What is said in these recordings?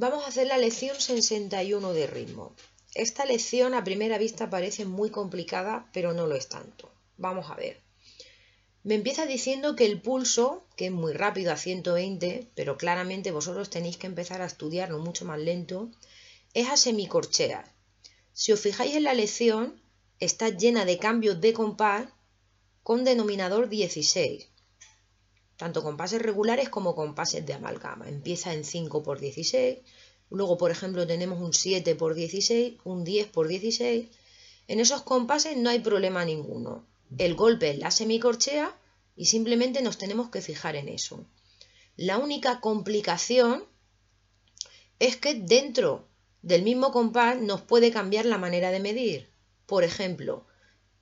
Vamos a hacer la lección 61 de ritmo. Esta lección a primera vista parece muy complicada, pero no lo es tanto. Vamos a ver. Me empieza diciendo que el pulso, que es muy rápido a 120, pero claramente vosotros tenéis que empezar a estudiarlo mucho más lento, es a semicorcheas. Si os fijáis en la lección, está llena de cambios de compás con denominador 16 tanto compases regulares como compases de amalgama. Empieza en 5 por 16, luego por ejemplo tenemos un 7 por 16, un 10 por 16. En esos compases no hay problema ninguno. El golpe es la semicorchea y simplemente nos tenemos que fijar en eso. La única complicación es que dentro del mismo compás nos puede cambiar la manera de medir. Por ejemplo,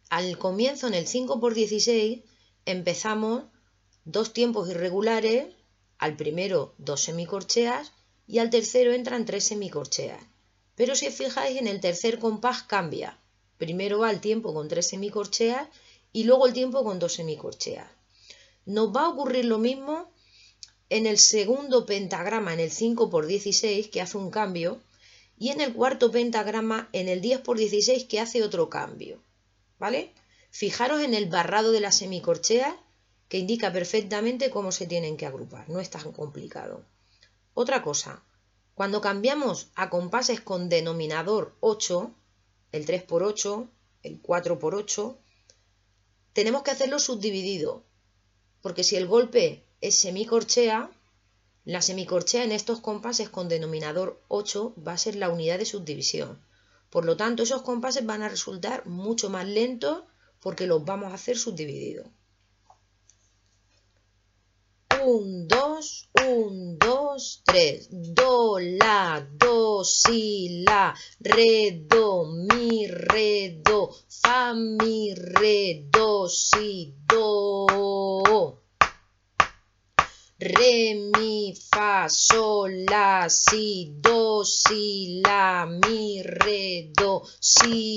al comienzo en el 5 por 16 empezamos dos tiempos irregulares, al primero dos semicorcheas y al tercero entran tres semicorcheas. Pero si fijáis en el tercer compás cambia. Primero va el tiempo con tres semicorcheas y luego el tiempo con dos semicorcheas. Nos va a ocurrir lo mismo en el segundo pentagrama, en el 5 por 16, que hace un cambio, y en el cuarto pentagrama, en el 10 por 16, que hace otro cambio. ¿Vale? Fijaros en el barrado de las semicorcheas que indica perfectamente cómo se tienen que agrupar, no es tan complicado. Otra cosa, cuando cambiamos a compases con denominador 8, el 3 por 8, el 4 por 8, tenemos que hacerlo subdividido, porque si el golpe es semicorchea, la semicorchea en estos compases con denominador 8 va a ser la unidad de subdivisión. Por lo tanto, esos compases van a resultar mucho más lentos porque los vamos a hacer subdivididos. Un, dos, un, dos, tres. Do, la, do, si, la, re, do, mi, re, do, fa, mi, re, do, si, do. Re, mi, fa, sol, la, si, do, si, la, mi, re, do, si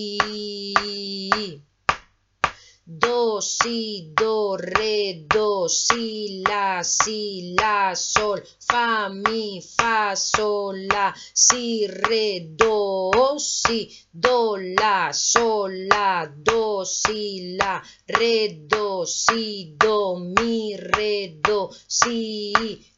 do, si, do, re, do, si, la, si, la, sol, fa, mi, fa, sol, la, si, re, do, si, do, la, sol, la, do, si, la, re, do, si, do, mi, re, do, si,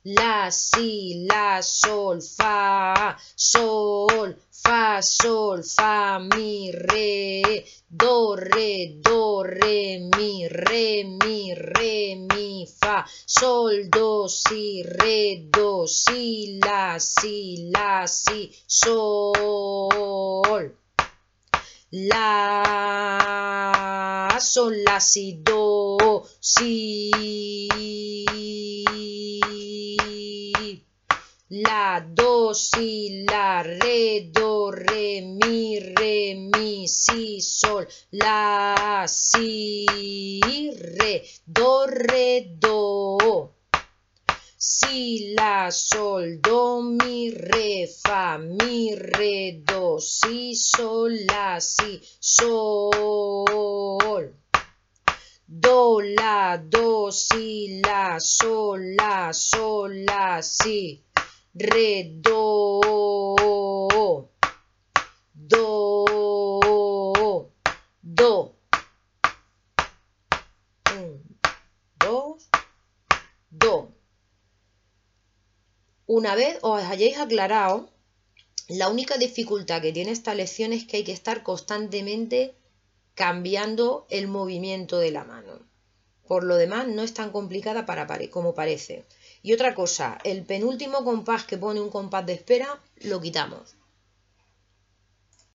la, si, la, sol, fa, sol, fa, sol, fa, mi, re, do, re, do, re, mi, re, mi, re, mi, fa, sol, do, si, re, do, si, la, si, la, si, sol. La, sol, la, si, do, si. La, do, si, la, re, do, re, mi, re, mi, si, sol, la, si, re, do, re, do. Si, la, sol, do, mi, re, fa, mi, re, do, si, sol, la, si, sol. Do, la, do, si, la, sol, la, sol, la, si re, do, do, do. Dos, do. Una vez os hayáis aclarado, la única dificultad que tiene esta lección es que hay que estar constantemente cambiando el movimiento de la mano. Por lo demás, no es tan complicada para como parece. Y otra cosa, el penúltimo compás que pone un compás de espera, lo quitamos.